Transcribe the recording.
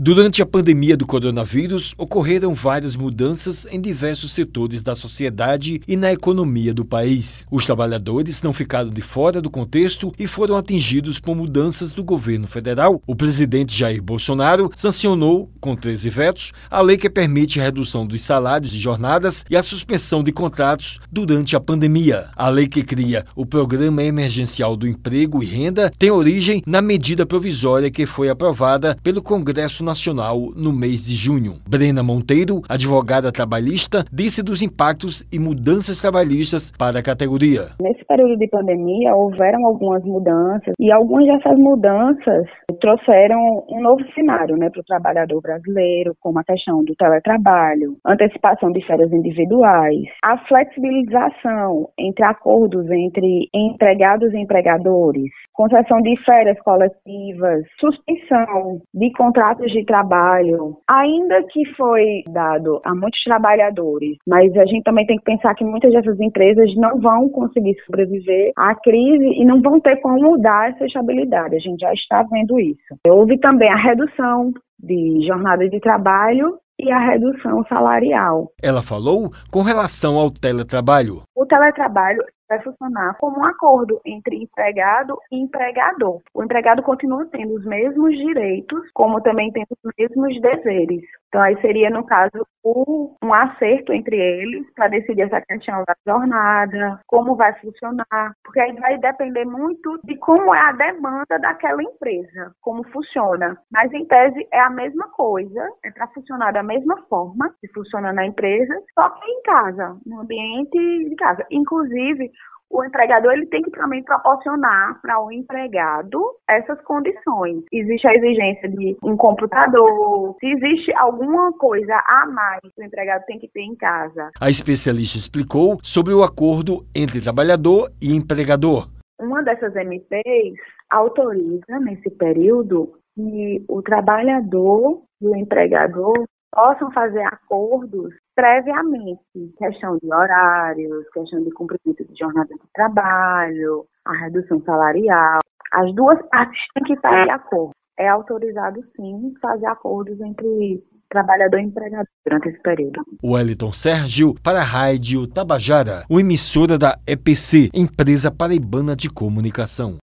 Durante a pandemia do coronavírus, ocorreram várias mudanças em diversos setores da sociedade e na economia do país. Os trabalhadores não ficaram de fora do contexto e foram atingidos por mudanças do governo federal. O presidente Jair Bolsonaro sancionou, com 13 vetos, a lei que permite a redução dos salários e jornadas e a suspensão de contratos durante a pandemia. A lei que cria o Programa Emergencial do Emprego e Renda tem origem na medida provisória que foi aprovada pelo Congresso Nacional no mês de junho. Brena Monteiro, advogada trabalhista, disse dos impactos e mudanças trabalhistas para a categoria. Nesse período de pandemia, houveram algumas mudanças e algumas dessas mudanças trouxeram um novo cenário né, para o trabalhador brasileiro, como a questão do teletrabalho, antecipação de férias individuais, a flexibilização entre acordos entre empregados e empregadores, concessão de férias coletivas, suspensão de contratos de trabalho, ainda que foi dado a muitos trabalhadores, mas a gente também tem que pensar que muitas dessas empresas não vão conseguir sobreviver à crise e não vão ter como mudar essa estabilidade. A gente já está vendo isso. Houve também a redução de jornada de trabalho e a redução salarial. Ela falou com relação ao teletrabalho. O teletrabalho vai funcionar como um acordo entre empregado e empregador. O empregado continua tendo os mesmos direitos, como também tem os mesmos deveres. Então, aí seria, no caso, um acerto entre eles para decidir essa questão da jornada, como vai funcionar, porque aí vai depender muito de como é a demanda daquela empresa, como funciona. Mas, em tese, é a mesma coisa, é para funcionar da mesma forma que funciona na empresa, só que em casa, no ambiente de casa. Inclusive, o empregador ele tem que também proporcionar para o empregado essas condições. Existe a exigência de um computador, se existe alguma coisa a mais que o empregado tem que ter em casa. A especialista explicou sobre o acordo entre trabalhador e empregador. Uma dessas MPs autoriza, nesse período, que o trabalhador e o empregador possam fazer acordos previamente, questão de horários, questão de cumprimento de jornada de trabalho, a redução salarial. As duas partes têm que estar de acordo. É autorizado, sim, fazer acordos entre trabalhador e empregador durante esse período. Wellington Sérgio para a Rádio Tabajara, uma emissora da EPC, Empresa Paraibana de Comunicação.